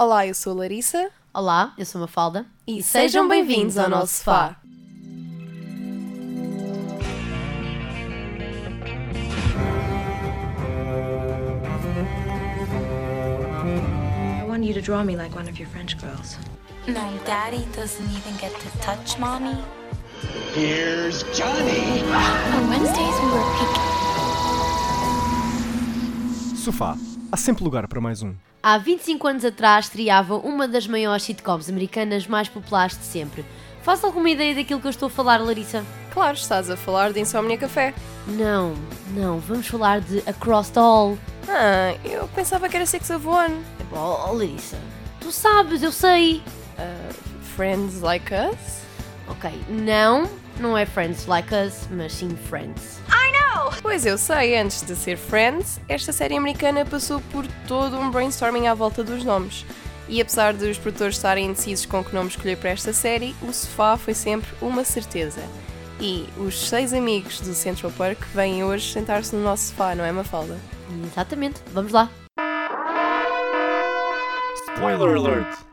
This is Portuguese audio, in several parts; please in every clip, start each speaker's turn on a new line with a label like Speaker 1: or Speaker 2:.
Speaker 1: Olá, eu sou a Larissa
Speaker 2: Olá, eu sou a Mafalda
Speaker 1: e sejam bem-vindos ao nosso sofá.
Speaker 3: I want you to draw me like one of your French girls.
Speaker 4: No, Daddy doesn't even get to touch Mommy.
Speaker 5: Here's Johnny.
Speaker 4: On Wednesdays we were picking.
Speaker 6: Sofá. Há sempre lugar para mais um.
Speaker 2: Há 25 anos atrás estreava uma das maiores sitcoms americanas mais populares de sempre. Faz alguma ideia daquilo que eu estou a falar, Larissa?
Speaker 1: Claro, estás a falar de Insomnia Café.
Speaker 2: Não, não, vamos falar de Across the Hall.
Speaker 1: Ah, eu pensava que era Six of One.
Speaker 2: Oh, Larissa, tu sabes, eu sei.
Speaker 1: Friends Like Us?
Speaker 2: Ok, não, não é Friends Like Us, mas sim Friends.
Speaker 1: Pois eu sei, antes de ser Friends, esta série americana passou por todo um brainstorming à volta dos nomes. E apesar de os produtores estarem indecisos com que nome escolher para esta série, o sofá foi sempre uma certeza. E os seis amigos do Central Park vêm hoje sentar-se no nosso sofá, não é, Mafalda?
Speaker 2: Exatamente, vamos lá.
Speaker 6: Spoiler alert!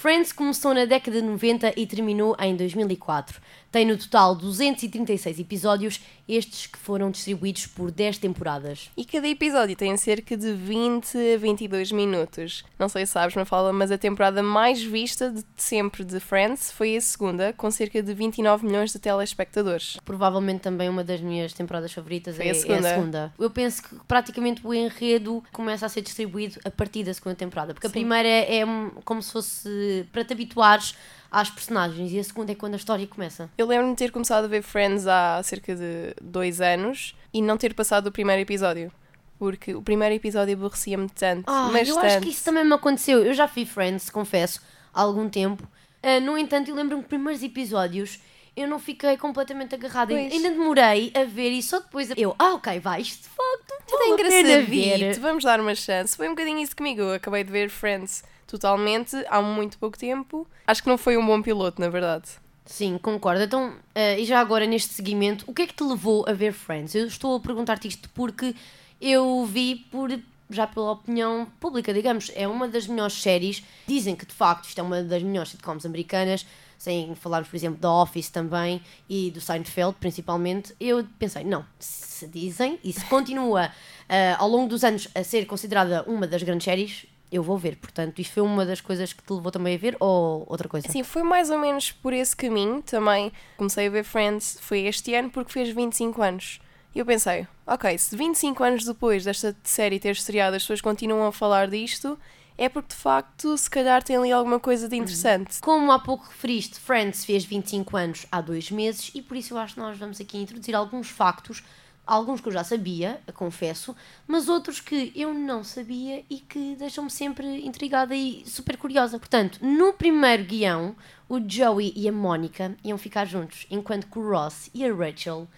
Speaker 2: Friends começou na década de 90 e terminou em 2004. Tem no total 236 episódios, estes que foram distribuídos por 10 temporadas.
Speaker 1: E cada episódio tem cerca de 20 a 22 minutos. Não sei se sabes, Mafalda, mas a temporada mais vista de sempre de Friends foi a segunda, com cerca de 29 milhões de telespectadores.
Speaker 2: Provavelmente também uma das minhas temporadas favoritas
Speaker 1: Foi
Speaker 2: é,
Speaker 1: a
Speaker 2: é
Speaker 1: segunda.
Speaker 2: a segunda. Eu penso que praticamente o enredo começa a ser distribuído a partir da segunda temporada, porque a primeira é, é como se fosse para te habituares às personagens e a segunda é quando a história começa.
Speaker 1: Eu lembro-me de ter começado a ver Friends há cerca de dois anos e não ter passado o primeiro episódio. Porque o primeiro episódio aborrecia-me tanto.
Speaker 2: Ah,
Speaker 1: mas
Speaker 2: eu
Speaker 1: tanto.
Speaker 2: acho que isso também me aconteceu. Eu já fui Friends, confesso, há algum tempo. Ah, no entanto, eu lembro-me que primeiros episódios eu não fiquei completamente agarrada.
Speaker 1: Pois.
Speaker 2: Ainda demorei a ver e só depois eu, ah, ok, vai, isto de facto
Speaker 1: Tudo é engraçadito, vamos dar uma chance. Foi um bocadinho isso comigo. Eu acabei de ver Friends totalmente há muito pouco tempo. Acho que não foi um bom piloto, na verdade.
Speaker 2: Sim, concordo. Então, ah, e já agora neste seguimento, o que é que te levou a ver Friends? Eu estou a perguntar-te isto porque eu vi por já pela opinião pública, digamos, é uma das melhores séries. Dizem que de facto isto é uma das melhores sitcoms americanas, sem falarmos, por exemplo, da Office também e do Seinfeld, principalmente. Eu pensei, não, se dizem e se continua ah, ao longo dos anos a ser considerada uma das grandes séries, eu vou ver. Portanto, isto foi uma das coisas que te levou também a ver ou outra coisa?
Speaker 1: Sim, foi mais ou menos por esse caminho também. Comecei a ver Friends, foi este ano porque fez 25 anos. E eu pensei, ok, se 25 anos depois desta série ter estreado as pessoas continuam a falar disto, é porque de facto se calhar tem ali alguma coisa de interessante.
Speaker 2: Como há pouco referiste, Friends fez 25 anos há dois meses e por isso eu acho que nós vamos aqui introduzir alguns factos, alguns que eu já sabia, confesso, mas outros que eu não sabia e que deixam-me sempre intrigada e super curiosa. Portanto, no primeiro guião, o Joey e a Mónica iam ficar juntos, enquanto que o Ross e a Rachel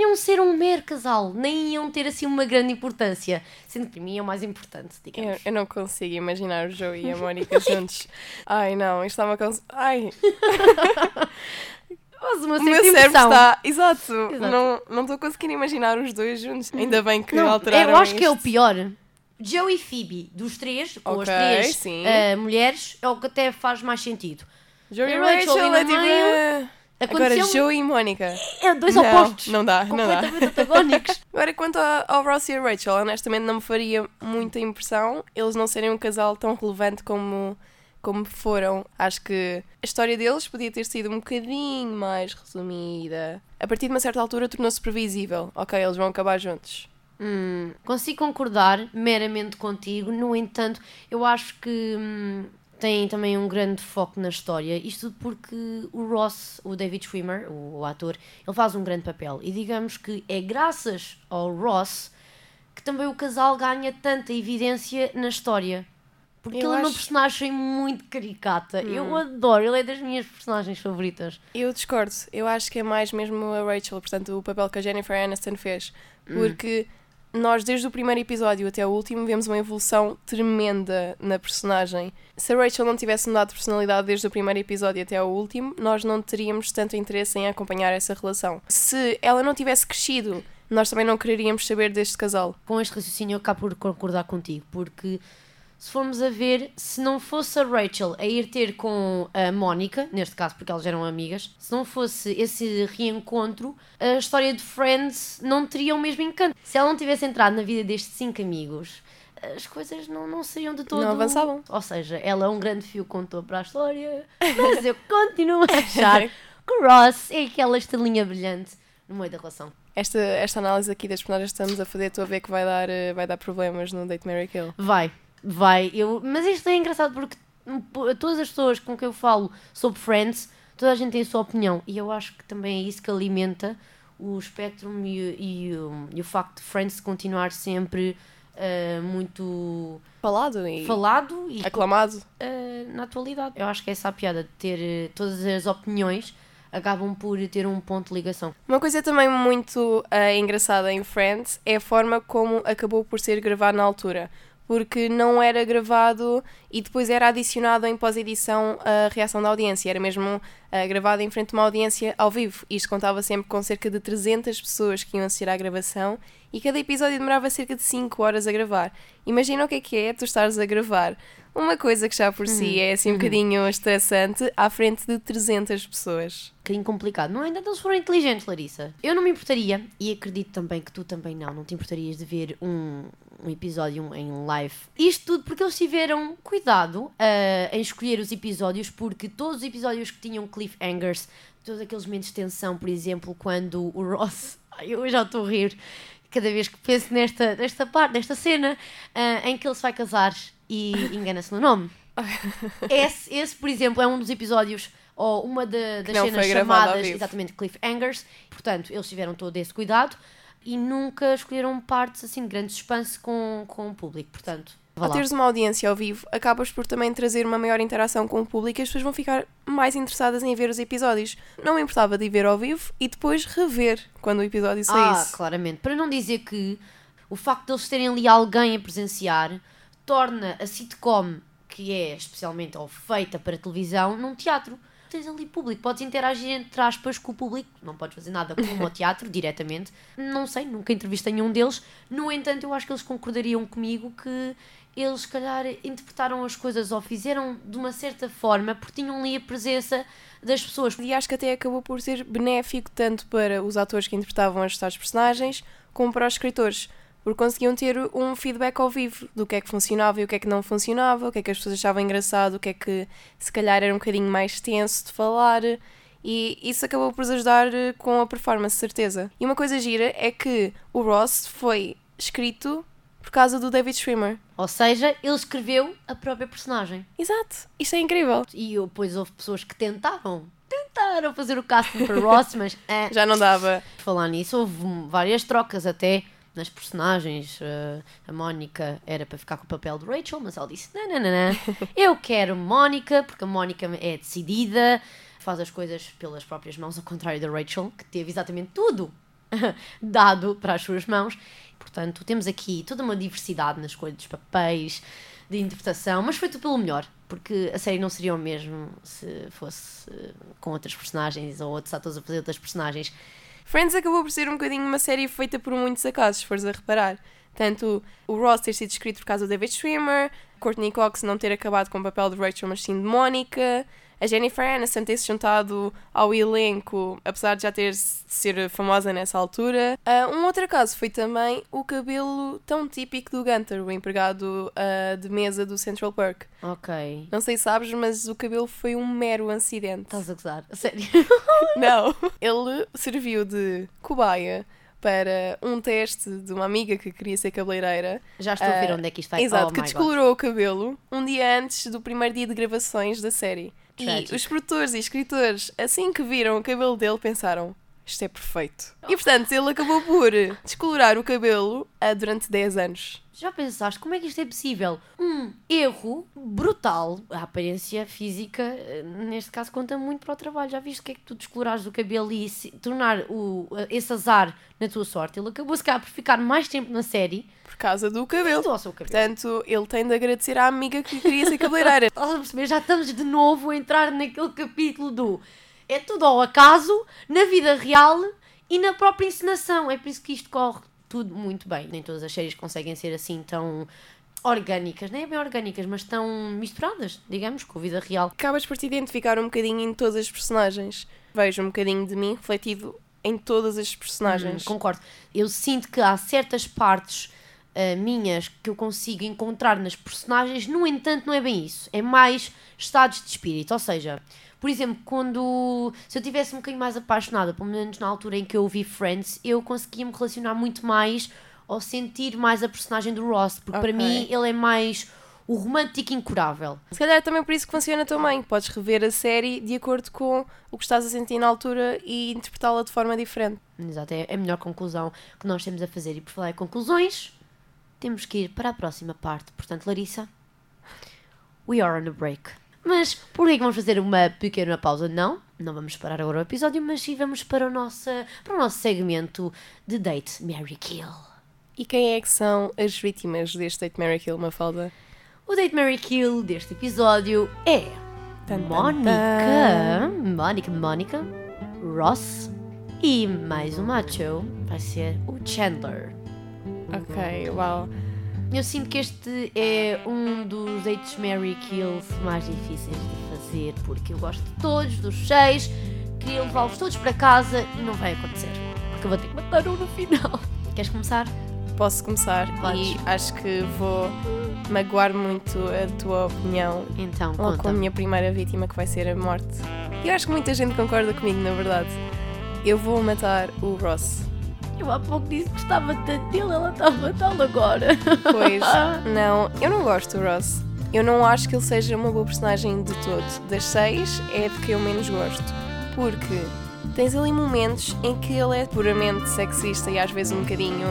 Speaker 2: iam ser um mero casal, nem iam ter assim uma grande importância, sendo que para mim é o mais importante,
Speaker 1: Eu,
Speaker 2: digamos.
Speaker 1: eu não consigo imaginar o Joey e a Mónica juntos. Ai não, isto está-me a cons... Ai,
Speaker 2: Mas uma
Speaker 1: o meu cérebro
Speaker 2: impressão.
Speaker 1: está. Exato,
Speaker 2: Exato.
Speaker 1: não não estou conseguindo imaginar os dois juntos. Ainda bem que
Speaker 2: Não,
Speaker 1: alteraram
Speaker 2: eu acho que é o
Speaker 1: isto.
Speaker 2: pior. Joe e Phoebe, dos três, ou as três ah, mulheres, é o que até faz mais sentido.
Speaker 1: Joey e
Speaker 2: E Rachel
Speaker 1: Rachel
Speaker 2: ali
Speaker 1: é
Speaker 2: meio,
Speaker 1: Agora
Speaker 2: aconteceu-
Speaker 1: Joey e Mónica.
Speaker 2: É dois
Speaker 1: Não,
Speaker 2: opostos.
Speaker 1: não dá, não dá.
Speaker 2: completamente antagónicos.
Speaker 1: Agora, quanto a- ao Ross e a Rachel, honestamente não me faria muita impressão eles não serem um casal tão relevante como, como foram. Acho que a história deles podia ter sido um bocadinho mais resumida. A partir de uma certa altura tornou-se previsível. Ok, eles vão acabar juntos.
Speaker 2: Hum, consigo concordar meramente contigo, no entanto, eu acho que hum, tem também um grande foco na história. Isto porque o Ross, o David Schwimmer, o, o ator, ele faz um grande papel. E digamos que é graças ao Ross que também o casal ganha tanta evidência na história. Porque
Speaker 1: Eu
Speaker 2: ele é uma
Speaker 1: acho-
Speaker 2: personagem muito caricata. Eu adoro, ele é das minhas personagens favoritas.
Speaker 1: Eu discordo. Eu acho que é mais mesmo a Rachel, portanto, o papel que a Jennifer Aniston fez. Porque nós, desde o primeiro episódio até o último, vemos uma evolução tremenda na personagem. Se a Rachel não tivesse mudado de personalidade desde o primeiro episódio até o último, nós não teríamos tanto interesse em acompanhar essa relação. Se ela não tivesse crescido, nós também não quereríamos saber deste casal.
Speaker 2: com este raciocínio eu acabo por concordar contigo, porque se formos a ver, se não fosse a Rachel a ir ter com a Mónica, neste caso porque elas eram amigas, se não fosse esse reencontro, a história de Friends não teria o mesmo encanto. Se ela não tivesse entrado na vida destes cinco amigos, as coisas não, não seriam de todo.
Speaker 1: Não avançavam.
Speaker 2: Ou seja, ela é um grande fio condutor para a história, mas eu continuo a achar que Ross é aquela estrelinha brilhante no meio da relação.
Speaker 1: Esta, esta análise aqui das personagens que estamos a fazer, estou a ver que vai dar, eh, vai dar problemas no Date Mary Kill.
Speaker 2: Vai, vai. Eu, mas isto é engraçado porque hum, todas as pessoas com quem eu falo sobre Friends, toda a gente tem a sua opinião. E eu acho que também é isso que alimenta o espectro e, e o- e o facto de Friends continuar sempre ah, muito
Speaker 1: Falado e
Speaker 2: falado e
Speaker 1: aclamado.
Speaker 2: ah, na atualidade. Eu acho que essa é a piada de ter eh, todas as opiniões acabam por ter um ponto de ligação.
Speaker 1: Uma coisa também muito engraçada em Friends é a forma como acabou por ser gravado na altura. Porque não era gravado e depois era adicionado em pós-edição a reação da audiência. Era mesmo eh, gravado em frente a uma audiência ao vivo. Isto contava sempre com cerca de 300 pessoas que iam assistir à gravação e cada episódio demorava cerca de 5 horas a gravar. Imagina o que é que é tu estares a gravar uma coisa que já por si é assim um bocadinho estressante à frente de 300 pessoas.
Speaker 2: Um bocadinho complicado. No entanto, eles foram inteligentes, Larissa. Eu não me importaria, e acredito também que tu também não, não te importarias de ver um, um episódio em live. Isto tudo porque eles tiveram cuidado ah, em escolher os episódios, porque todos os episódios que tinham cliffhangers, todos aqueles momentos de tensão, por exemplo, quando o Ross. Ai, eu já estou a rir cada vez que penso nesta, nesta parte, nesta cena, ah, em que ele se vai casar e engana-se no nome. Esse, esse, por exemplo, é um dos episódios ou uma da- das cenas chamadas exatamente cliffhangers. Portanto, eles tiveram todo esse cuidado e nunca escolheram partes assim de grande suspense com, com o público. Portanto, vá
Speaker 1: Ao
Speaker 2: lá.
Speaker 1: teres uma audiência ao vivo, acabas por também trazer uma maior interação com o público e as pessoas vão ficar mais interessadas em ver os episódios. Não me importava de ver ao vivo e depois rever quando o episódio
Speaker 2: Ah,
Speaker 1: saísse.
Speaker 2: claramente. Para não dizer que o facto de eles terem ali alguém a presenciar torna a sitcom, que é especialmente ou feita para televisão, num teatro. Tens ali público, podes interagir entre aspas com o público, não podes fazer nada como ao teatro diretamente. Não sei, nunca entrevistei nenhum deles. No entanto, eu acho que eles concordariam comigo que eles, se calhar, interpretaram as coisas ou fizeram de uma certa forma porque tinham ali a presença das pessoas.
Speaker 1: E acho que até acabou por ser benéfico tanto para os atores que interpretavam as tais personagens como para os escritores. Porque conseguiam ter um feedback ao vivo do que é que funcionava e o que é que não funcionava, o que é que as pessoas achavam engraçado, o que é que se calhar era um bocadinho mais tenso de falar. E isso acabou por ajudar eh, com a performance, certeza. E uma coisa gira é que o Ross foi escrito por causa do David Schwimmer.
Speaker 2: Ou seja, ele escreveu a própria personagem.
Speaker 1: Exato, isto é incrível.
Speaker 2: E depois houve pessoas que tentaram, tentaram fazer o casting para Ross, mas eh,
Speaker 1: Já não dava.
Speaker 2: falar nisso, houve várias trocas até nas personagens. Eh, a Mónica era para ficar com o papel de Rachel, mas ela disse: não, não, não, não, eu quero Mónica, porque a Mónica é decidida, faz as coisas pelas próprias mãos, ao contrário da Rachel, que teve exatamente tudo dado para as suas mãos. Portanto, temos aqui toda uma diversidade na escolha dos papéis, de interpretação, mas foi tudo pelo melhor, porque a série não seria o mesmo se fosse eh, com outras personagens ou outros atores a fazer outras personagens.
Speaker 1: Friends acabou por ser um bocadinho uma série feita por muitos acasos, se fores a reparar. Tanto o Ross ter sido escrito por causa do David Schwimmer, Courtney Cox não ter acabado com o papel de Rachel, mas sim de Mónica, a Jennifer Aniston ter se juntado ao elenco, apesar de já ter de ser famosa nessa altura. Ah, um outro caso foi também o cabelo tão típico do Gunter, o empregado ah, de mesa do Central Park.
Speaker 2: Ok.
Speaker 1: Não sei se sabes, mas o cabelo foi um mero acidente.
Speaker 2: Estás a gozar? A sério?
Speaker 1: Não. Ele serviu de cobaia para um teste de uma amiga que queria ser cabeleireira.
Speaker 2: Já estou a ver
Speaker 1: Ah,
Speaker 2: onde é que isto vai.
Speaker 1: Exato,
Speaker 2: oh
Speaker 1: que
Speaker 2: my God.
Speaker 1: descolorou o cabelo um dia antes do primeiro dia de gravações da série.
Speaker 2: Tragic.
Speaker 1: E os produtores e escritores, assim que viram o cabelo dele, pensaram: isto é perfeito. E portanto, ele acabou por descolorar o cabelo ah, durante 10 anos.
Speaker 2: Já pensaste como é que isto é possível? Um erro brutal. A aparência física, eh, neste caso, conta muito para o trabalho. Já viste o que é que tu descolorares o cabelo e se- tornar o, eh, esse azar na tua sorte? Ele acabou, se calhar, por ficar mais tempo na série
Speaker 1: causa do cabelo.
Speaker 2: ao seu cabelo.
Speaker 1: Portanto, ele tem de agradecer à amiga que queria ser cabeleireira.
Speaker 2: Estás a perceber? Já estamos de novo a entrar naquele capítulo do é tudo ao acaso, na vida real e na própria encenação. É por isso que isto corre tudo muito bem. Nem todas as séries conseguem ser assim tão orgânicas, nem é bem orgânicas, mas estão misturadas, digamos, com a vida real.
Speaker 1: Acabas por te identificar um bocadinho em todas as personagens. Vejo um bocadinho de mim refletido em todas as personagens.
Speaker 2: Hum, concordo. Eu sinto que há certas partes ah, minhas que eu consigo encontrar nas personagens, no entanto, não é bem isso. É mais estados de espírito. Ou seja, por exemplo, quando. Se eu tivesse um bocadinho mais apaixonada, pelo menos na altura em que eu vi Friends, eu conseguia me relacionar muito mais ou sentir mais a personagem do Ross, porque para
Speaker 1: Ok.
Speaker 2: mim ele é mais o romântico incurável.
Speaker 1: Se calhar é também por isso que funciona também. Podes rever a série de acordo com o que estás a sentir na altura e interpretá-la de forma diferente.
Speaker 2: Exato, é a melhor conclusão que nós temos a fazer. E por falar em conclusões, temos que ir para a próxima parte. Portanto, Larissa, we are on a break. Mas por que é que vamos fazer uma pequena pausa? Não, não vamos parar agora o episódio, mas sim vamos para o nosso, para o nosso segmento de Date Mary Kill.
Speaker 1: E quem é que são as vítimas deste Date Mary Kill, Mafalda?
Speaker 2: O Date Mary Kill deste episódio é Mónica, Mónica, Mónica, Ross e mais um macho vai ser o Chandler.
Speaker 1: Ok, uau.
Speaker 2: Eu sinto que este é um dos dates Mary Kills mais difíceis de fazer, porque eu gosto de todos, dos seis, queria levá-los todos para casa e não vai acontecer, porque eu vou ter que matar um no final. Queres começar?
Speaker 1: Posso começar
Speaker 2: Podes.
Speaker 1: e acho que vou magoar muito a tua opinião
Speaker 2: Então,
Speaker 1: logo com a
Speaker 2: conta.
Speaker 1: minha primeira vítima, que vai ser a morte. Eu acho que muita gente concorda comigo, na verdade. Eu vou matar o Ross.
Speaker 2: Eu há pouco disse que gostava tanto dele, ela está a matá-lo agora.
Speaker 1: Pois, não, eu não gosto do Ross. Eu não acho que ele seja uma boa personagem de todo. Das seis, é de que eu menos gosto. Porque tens ali momentos em que ele é puramente sexista e às vezes um bocadinho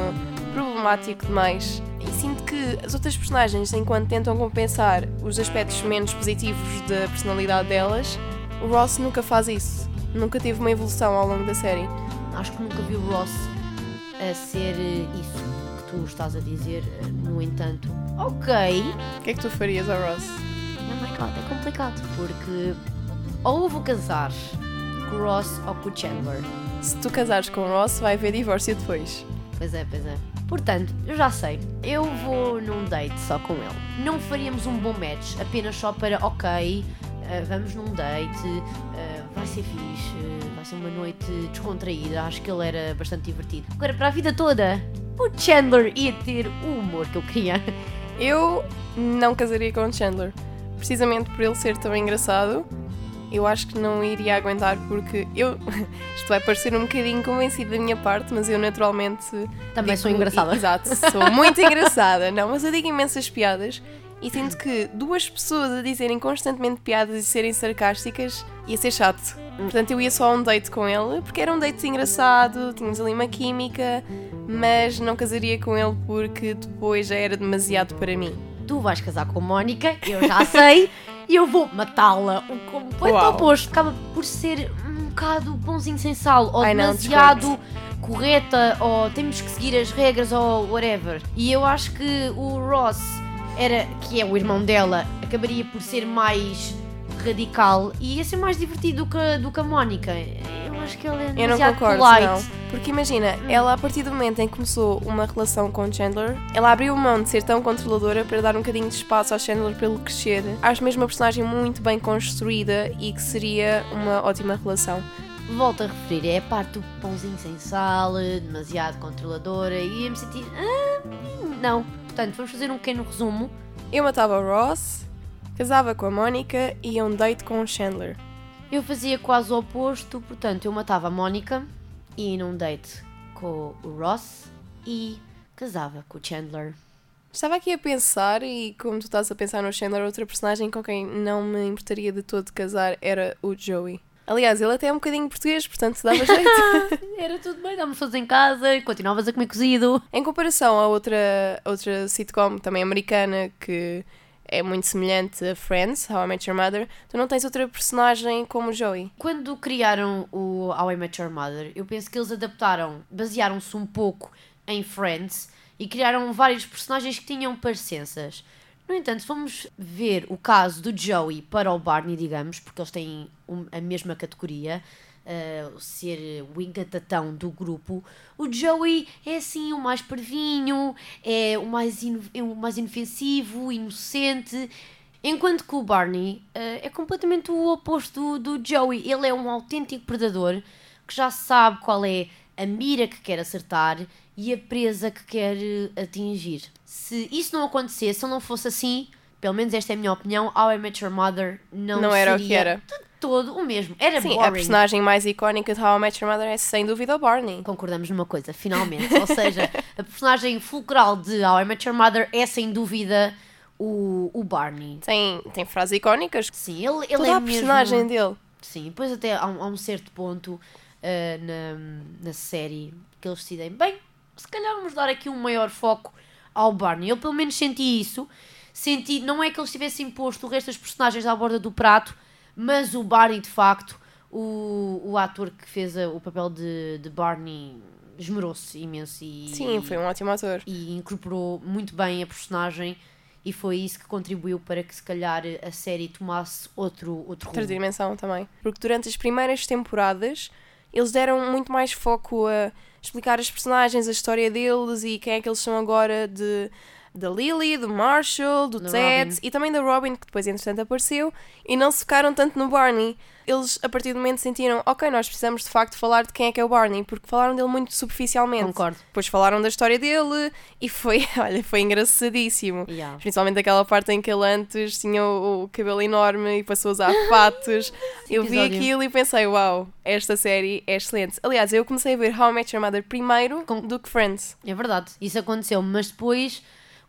Speaker 1: problemático demais. E sinto que as outras personagens, enquanto tentam compensar os aspectos menos positivos da personalidade delas, o Ross nunca faz isso. Nunca teve uma evolução ao longo da série.
Speaker 2: Acho que nunca vi o Ross a ser eh, isso que tu estás a dizer. eh, No entanto, ok,
Speaker 1: O que é que tu farias ao Ross?
Speaker 2: Oh my god, é complicado porque ou vou casar com o Ross ou com o Chandler.
Speaker 1: Se tu casares com o Ross, vai haver divórcio depois.
Speaker 2: Pois é, pois é. Portanto, eu já sei, eu vou num date só com ele. Não faríamos um bom match apenas só para, ok, eh, vamos num date, vai ser fixe, vai ser uma noite descontraída. Acho que ele era bastante divertido. Agora, para a vida toda, o Chandler ia ter o humor que eu queria.
Speaker 1: Eu não casaria com o Chandler. Precisamente por ele ser tão engraçado, eu acho que não iria aguentar porque eu. Isto vai parecer um bocadinho convencido da minha parte, mas eu naturalmente.
Speaker 2: Também
Speaker 1: digo-
Speaker 2: sou engraçada.
Speaker 1: Exato, sou muito engraçada. Não, mas eu digo imensas piadas e sinto que duas pessoas a dizerem constantemente piadas e serem sarcásticas ia ser chato. Portanto, eu ia só a um date com ele, porque era um date engraçado, tínhamos ali uma química, mas não casaria com ele porque depois já era demasiado para mim.
Speaker 2: tu vais casar com a Mónica, eu já sei, e eu vou matá-la. O completo
Speaker 1: Uau.
Speaker 2: oposto. Acaba por ser um bocado bonzinho sem sal, ou
Speaker 1: Ai, não,
Speaker 2: demasiado correta, ou temos que seguir as regras, ou whatever. E eu acho que o Ross, era, que é o irmão dela, acabaria por ser mais radical e ia ser mais divertido do que, do que a Mónica. Eu acho que ele é
Speaker 1: Eu não concordo,
Speaker 2: polite.
Speaker 1: não. Porque imagina, ela a partir do momento em que começou uma relação com Chandler, ela abriu mão de ser tão controladora para dar um bocadinho de espaço ao Chandler para ele crescer. Acho mesmo uma personagem muito bem construída e que seria uma ótima relação.
Speaker 2: Volto a referir, é a parte do pãozinho sem sal, demasiado controladora e ia me sentir. "Ah, não. Portanto, vamos fazer um pequeno resumo.
Speaker 1: Eu matava o Ross, casava com a Mónica e ia um date com o Chandler.
Speaker 2: Eu fazia quase o oposto, portanto, eu matava a Mónica e ia num date com o Ross e casava com o Chandler.
Speaker 1: Estava aqui a pensar, e como tu estás a pensar no Chandler, outra personagem com quem não me importaria de todo casar era o Joey. Aliás, ele até é um bocadinho português, portanto dava jeito.
Speaker 2: Era tudo bem, dávamos todos em casa e continuavas a comer cozido.
Speaker 1: Em comparação a outra, outra sitcom também americana que é muito semelhante a Friends, How I Met Your Mother, tu não tens outra personagem como o Joey.
Speaker 2: Quando criaram o How I Met Your Mother, eu penso que eles adaptaram, basearam-se um pouco em Friends e criaram vários personagens que tinham parecenças. No entanto, se ver o caso do Joey para o Barney, digamos, porque eles têm a mesma categoria, uh, ser o engatatão do grupo, o Joey é assim o mais parvinho, é o mais, é o mais inofensivo, inocente. Enquanto que o Barney uh, é completamente o oposto do, do Joey. Ele é um autêntico predador que já sabe qual é a mira que quer acertar e a presa que quer eh, atingir. Se isso não acontecesse, se não fosse assim, pelo menos esta é a minha opinião, How I Met Your Mother não,
Speaker 1: Não era o que era.
Speaker 2: de todo o mesmo. Era
Speaker 1: Sim, a
Speaker 2: boring.
Speaker 1: personagem mais icónica de How I Met Your Mother é sem dúvida o Barney.
Speaker 2: Concordamos numa coisa, finalmente. Ou seja, a personagem fulcral de How I Met Your Mother é sem dúvida o, o Barney.
Speaker 1: Tem, tem frases icónicas.
Speaker 2: Sim, ele, ele
Speaker 1: Toda
Speaker 2: é
Speaker 1: a
Speaker 2: mesmo...
Speaker 1: personagem dele.
Speaker 2: Sim, depois até há um, há um certo ponto ah, na, na série que eles decidem, bem, se calhar vamos dar aqui um maior foco ao Barney. Eu pelo menos senti isso. Senti, não é que eles tivessem posto o resto dos personagens à borda do prato, mas o Barney, de facto, o, o ator que fez a- o papel de, de Barney esmerou-se imenso e,
Speaker 1: Sim, foi um ótimo ator.
Speaker 2: e incorporou muito bem a personagem e foi isso que contribuiu para que se calhar a série tomasse outro, outro
Speaker 1: Outra
Speaker 2: rumo.
Speaker 1: dimensão também. Porque durante as primeiras temporadas eles deram muito mais foco a explicar as personagens, a história deles e quem é que eles são agora de da Lily, do Marshall, do
Speaker 2: Do
Speaker 1: Ted
Speaker 2: Robin.
Speaker 1: e também da Robin, que depois entretanto apareceu, e não se focaram tanto no Barney. Eles a partir do momento sentiram, ok, nós precisamos de facto falar de quem é que é o Barney, porque falaram dele muito superficialmente.
Speaker 2: Concordo.
Speaker 1: Depois falaram da história dele e foi, olha, foi engraçadíssimo.
Speaker 2: Yeah.
Speaker 1: Principalmente aquela parte em que ele antes tinha o, o cabelo enorme e passou a usar fatos. eu vi aquilo e pensei, uau, esta série é excelente. Aliás, eu comecei a ver How I Met Your Mother primeiro
Speaker 2: Com-
Speaker 1: do que Friends.
Speaker 2: É verdade, isso aconteceu, mas depois,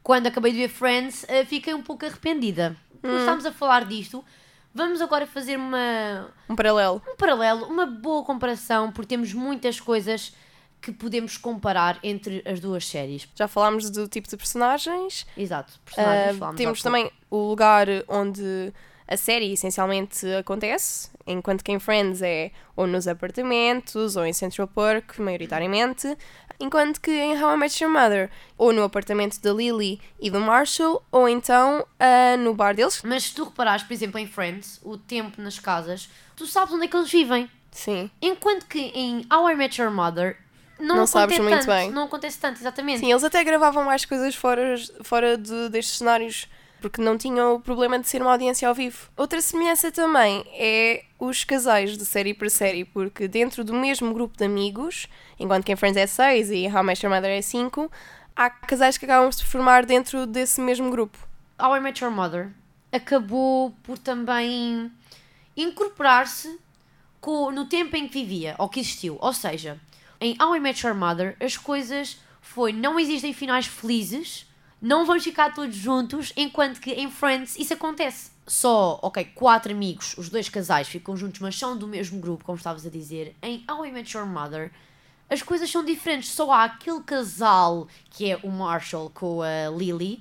Speaker 2: quando acabei de ver Friends, eh, fiquei um pouco arrependida. Porque estamos a falar disto, vamos agora fazer uma,
Speaker 1: Um paralelo.
Speaker 2: um paralelo, uma boa comparação, porque temos muitas coisas que podemos comparar entre as duas séries.
Speaker 1: Já falámos do tipo de personagens.
Speaker 2: Exato, personagens, há
Speaker 1: temos também o lugar onde a série essencialmente acontece, enquanto que em Friends é ou nos apartamentos ou em Central Park, maioritariamente, enquanto que em How I Met Your Mother ou no apartamento da Lily e do Marshall ou então ah, no bar deles.
Speaker 2: Mas se tu reparares, por exemplo, em Friends, o tempo nas casas, tu sabes onde é que eles vivem.
Speaker 1: Sim.
Speaker 2: Enquanto que em How I Met Your Mother não,
Speaker 1: Não sabes muito
Speaker 2: tanto,
Speaker 1: bem.
Speaker 2: Não acontece tanto, exatamente.
Speaker 1: Sim, eles até gravavam mais coisas fora, fora de, destes cenários porque não tinham o problema de ser uma audiência ao vivo. Outra semelhança também é os casais de série para série, porque dentro do mesmo grupo de amigos, enquanto que em Friends é 6 e How I Met Your Mother é 5, há casais que acabam por se formar dentro desse mesmo grupo.
Speaker 2: How I Met Your Mother acabou por também incorporar-se co- no tempo em que vivia, ou que existiu. Ou seja, em How I Met Your Mother as coisas foi não existem finais felizes, não vamos ficar todos juntos, enquanto que em Friends isso acontece. Só, ok, quatro amigos, os dois casais ficam juntos, mas são do mesmo grupo, como estavas a dizer. Em How I Met Your Mother as coisas são diferentes. Só há aquele casal que é o Marshall com a Lily.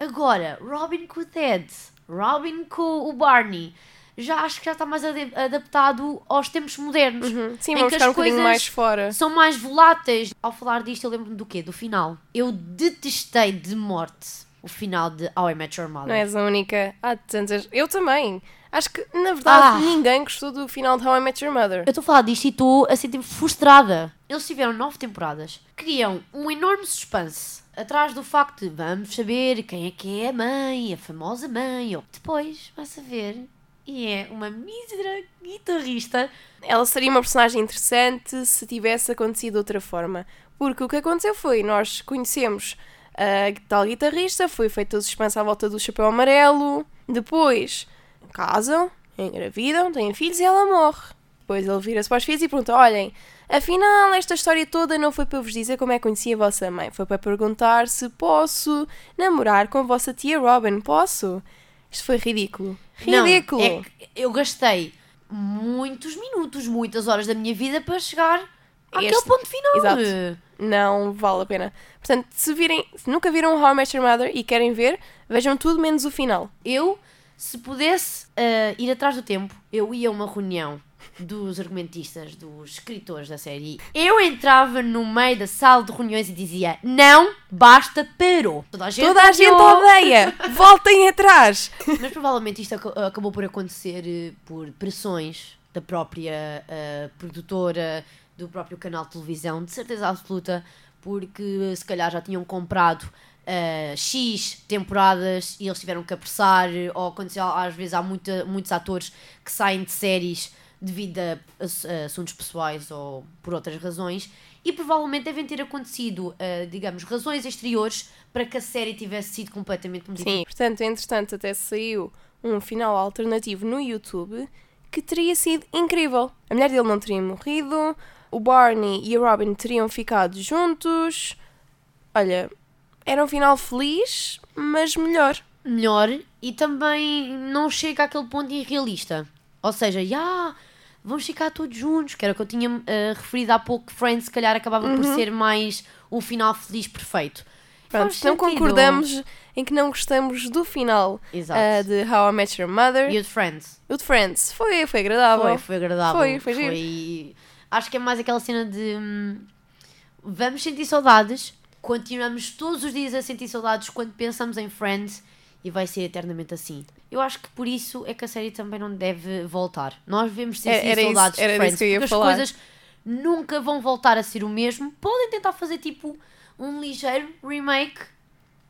Speaker 2: Agora, Robin com o Ted, Robin com o Barney. Já acho que já está mais ade- adaptado aos tempos modernos.
Speaker 1: Sim,
Speaker 2: em que as
Speaker 1: um
Speaker 2: coisas
Speaker 1: mais fora.
Speaker 2: São mais voláteis. Ao falar disto, eu lembro-me do quê? Do final. Eu detestei de morte o final de How I Met Your Mother.
Speaker 1: Não és a única. Há tantas. Eu também. Acho que, na verdade,
Speaker 2: Ah.
Speaker 1: ninguém gostou do final de How I Met Your Mother.
Speaker 2: Eu estou a falar disto e estou a sentir-me frustrada. Eles tiveram nove temporadas. Criam um enorme suspense atrás do facto de vamos saber quem é que é a mãe, a famosa mãe. Ou... Depois vai-se a ver e é uma mísera guitarrista.
Speaker 1: ela seria uma personagem interessante se tivesse acontecido de outra forma. Porque o que aconteceu foi, nós conhecemos a tal guitarrista, foi feita o suspense à volta do chapéu amarelo, depois casam, engravidam, têm filhos e ela morre. Depois ele vira-se para os filhos e pergunta: Olhem, afinal, esta história toda não foi para vos dizer como é que conheci a vossa mãe, foi para perguntar se posso namorar com a vossa tia Robin. Posso? Isto foi ridículo.
Speaker 2: Não,
Speaker 1: Ridículo!
Speaker 2: é que eu gastei muitos minutos, muitas horas da minha vida para chegar àquele
Speaker 1: Este-
Speaker 2: ponto final.
Speaker 1: Exato. não vale a pena. Portanto, se virem, se nunca viram How I Met Your Mother e querem ver, vejam tudo menos o final.
Speaker 2: Eu, se pudesse ah, ir atrás do tempo, eu ia a uma reunião dos argumentistas, dos escritores da série. Eu entrava no meio da sala de reuniões e dizia: Não, basta, parou. Toda a gente,
Speaker 1: Toda a gente odeia! Voltem atrás!
Speaker 2: Mas provavelmente isto aca- acabou por acontecer eh, por pressões da própria ah, produtora, do próprio canal de televisão, de certeza absoluta, porque se calhar já tinham comprado ah, X temporadas e eles tiveram que apressar, ou aconteceu às vezes há muita, muitos atores que saem de séries devido a, ass- a assuntos pessoais ou por outras razões, e provavelmente devem ter acontecido, ah, digamos, razões exteriores para que a série tivesse sido completamente modificada.
Speaker 1: Sim, portanto, entretanto, até saiu um final alternativo no YouTube que teria sido incrível. A mulher dele não teria morrido, o Barney e a Robin teriam ficado juntos. Olha, era um final feliz, mas melhor.
Speaker 2: melhor e também não chega àquele ponto irrealista. Ou seja, já vamos ficar todos juntos, que era o que eu tinha eh, referido há pouco, que Friends se calhar acabava por ser mais o final feliz perfeito.
Speaker 1: Pronto,
Speaker 2: Faz
Speaker 1: não
Speaker 2: sentido.
Speaker 1: concordamos em que não gostamos do final ah, de How I Met Your Mother.
Speaker 2: E o de Friends?
Speaker 1: O de Friends foi, foi agradável.
Speaker 2: Foi, foi agradável.
Speaker 1: Foi, foi giro.
Speaker 2: Acho que é mais aquela cena de hum, vamos sentir saudades, continuamos todos os dias a sentir saudades quando pensamos em Friends e vai ser eternamente assim. Eu acho que por isso é que a série também não deve voltar. Nós devemos sentir
Speaker 1: É- era isso-
Speaker 2: de Friends porque
Speaker 1: falar.
Speaker 2: as coisas nunca vão voltar a ser o mesmo. Podem tentar fazer tipo um ligeiro remake,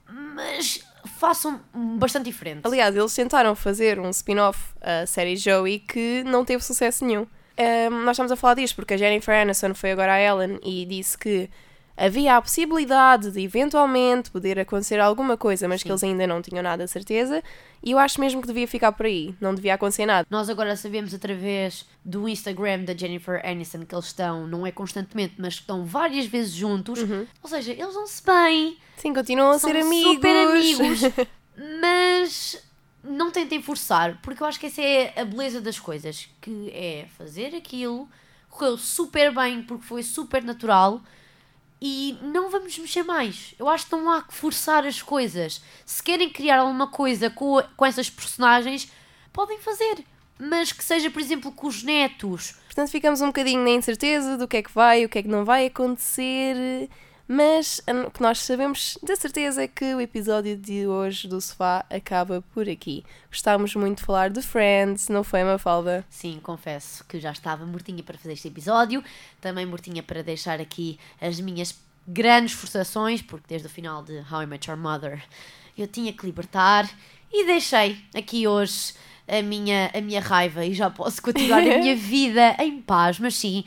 Speaker 2: mas façam bastante diferente.
Speaker 1: Aliás, eles tentaram fazer um spin-off a série Joey que não teve sucesso nenhum. Ahm, nós estamos a falar disto porque a Jennifer Aniston foi agora à Ellen e disse que havia a possibilidade de eventualmente poder acontecer alguma coisa, mas que eles ainda não tinham nada de certeza. E eu acho mesmo que devia ficar por aí, não devia acontecer nada.
Speaker 2: Nós agora sabemos através do Instagram da Jennifer Aniston que eles estão, não é constantemente, mas que estão várias vezes juntos. Ou seja, eles vão-se bem,
Speaker 1: Sim, continuam a ser amigos.
Speaker 2: super amigos, mas não tentem forçar, porque eu acho que essa é a beleza das coisas, que é fazer aquilo, correu super bem porque foi super natural e não vamos mexer mais. Eu acho que não há que forçar as coisas. Se querem criar alguma coisa com, com essas personagens, podem fazer. Mas que seja, por exemplo, com os netos.
Speaker 1: Portanto, ficamos um bocadinho na incerteza do que é que vai, o que é que não vai acontecer. Mas a- o que nós sabemos de certeza é que o episódio de hoje do Sofá acaba por aqui. Gostámos muito de falar de Friends, não foi, Mafalda?
Speaker 2: Sim, confesso que já estava mortinha para fazer este episódio. Também mortinha para deixar aqui as minhas grandes frustrações, porque desde o final de How I Met Your Mother eu tinha que libertar. E deixei aqui hoje a minha, a minha raiva e já posso continuar a minha vida em paz. Mas sim,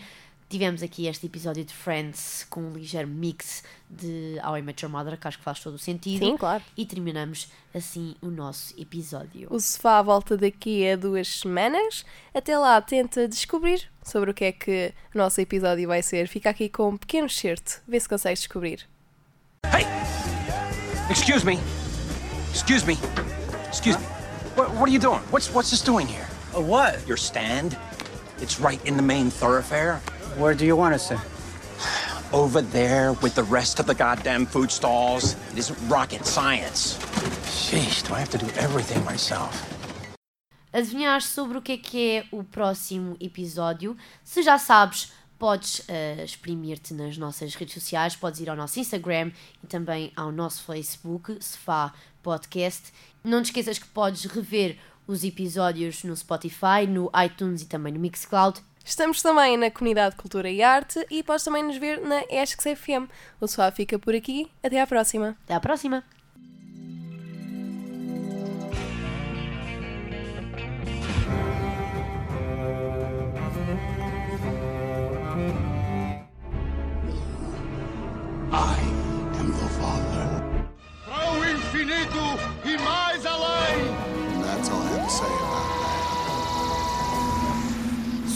Speaker 2: tivemos aqui este episódio de Friends com um ligeiro mix de How I Met Your Mother, que acho que faz todo o sentido.
Speaker 1: Sim, claro.
Speaker 2: E terminamos assim o nosso episódio.
Speaker 1: O Sofá volta daqui a duas semanas. Até lá, tenta descobrir sobre o que é que o nosso episódio vai ser. Fica aqui com um pequeno certo, vê se consegues descobrir.
Speaker 7: Excuse me. Excuse me. Excuse me. What, what are you doing? What's what's this doing here?
Speaker 5: A what?
Speaker 7: Your stand? It's right in the main thoroughfare.
Speaker 5: Where do you want us to?
Speaker 7: Over there with the rest of the goddamn food stalls. It isn't rocket science. Sheesh, do I have to do everything myself?
Speaker 2: adivinhar sobre o que é que é o próximo episódio. Se já sabes, podes eh, exprimir-te nas nossas redes sociais, podes ir ao nosso Instagram e também ao nosso Facebook, Sofá Podcast. Não te esqueças que podes rever os episódios no Spotify, no iTunes e também no Mixcloud.
Speaker 1: Estamos também na Comunidade de Cultura e Arte e podes também nos ver na ESCS FM. O Sofá fica por aqui. Até à próxima.
Speaker 2: Até à próxima!